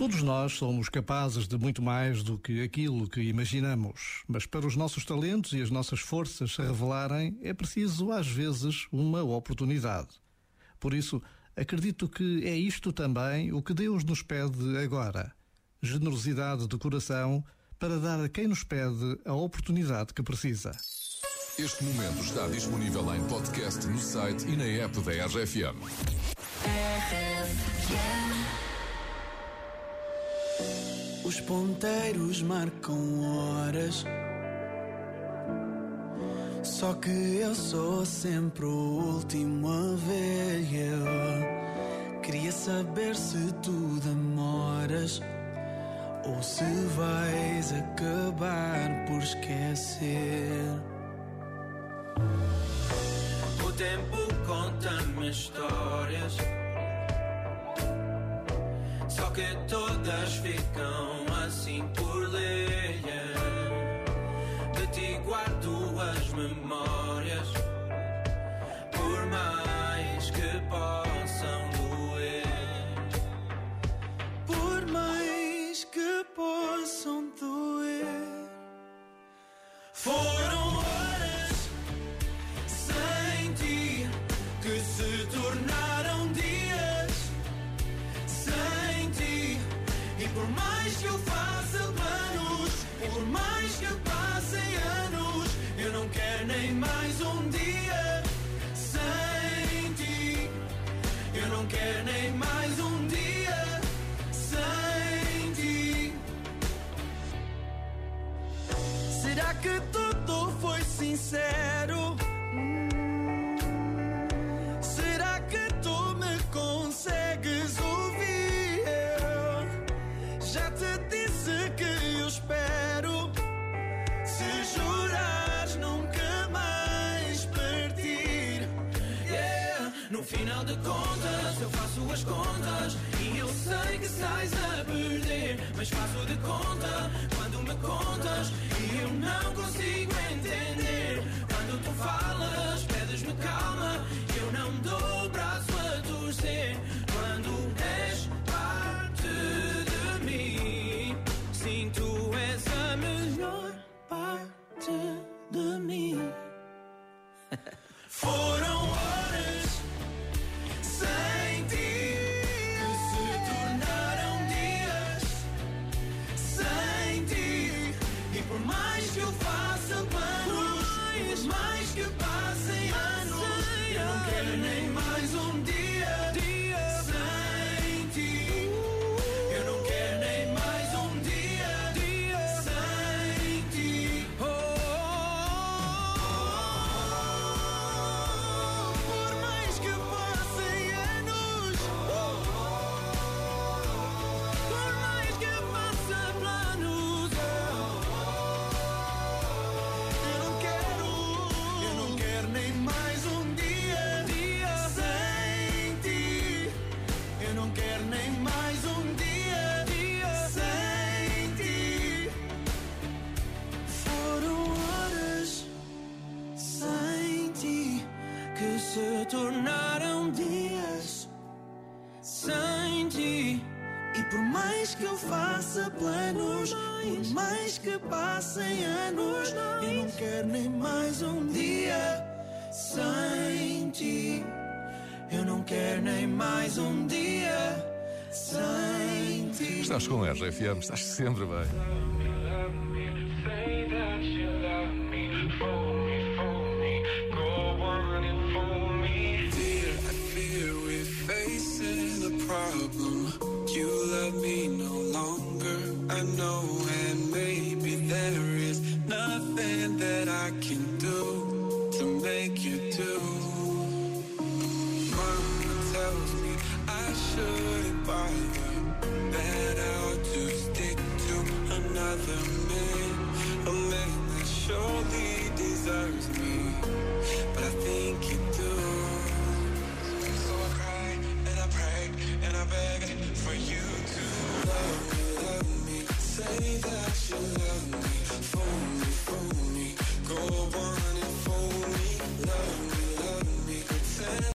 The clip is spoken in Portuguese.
Todos nós somos capazes de muito mais do que aquilo que imaginamos, mas para os nossos talentos e as nossas forças se revelarem é preciso, às vezes, uma oportunidade. Por isso, acredito que é isto também o que Deus nos pede agora: generosidade de coração para dar a quem nos pede a oportunidade que precisa. Este momento está disponível em podcast no site e na app da RFM. Os ponteiros marcam horas. Só que eu sou sempre o último a ver. Eu queria saber se tu demoras ou se vais acabar por esquecer. O tempo conta-me histórias. Só que todas ficam mais que possam doer. Por mais que possam doer. Foram horas sem ti que se tornaram dias sem ti. E por mais que eu faça planos, por mais que passem anos, eu não quero nem mais um dia quero nem mais um dia sem ti. Será que tudo foi sincero? Será que tu me consegues ouvir? Eu já te disse que eu espero. Se jurares nunca mais partir. No final de contas, eu faço as contas. E eu sei que sais a perder. Mas faço de conta quando me contas. E eu não consigo entender. Quando tu falas, pedes-me calma. Eu não dou nem faça planos, por mais que passem anos, eu não quero nem mais um dia sem ti. Eu não quero nem mais um dia sem ti. Estás com a RFM, estás sempre bem. you love me.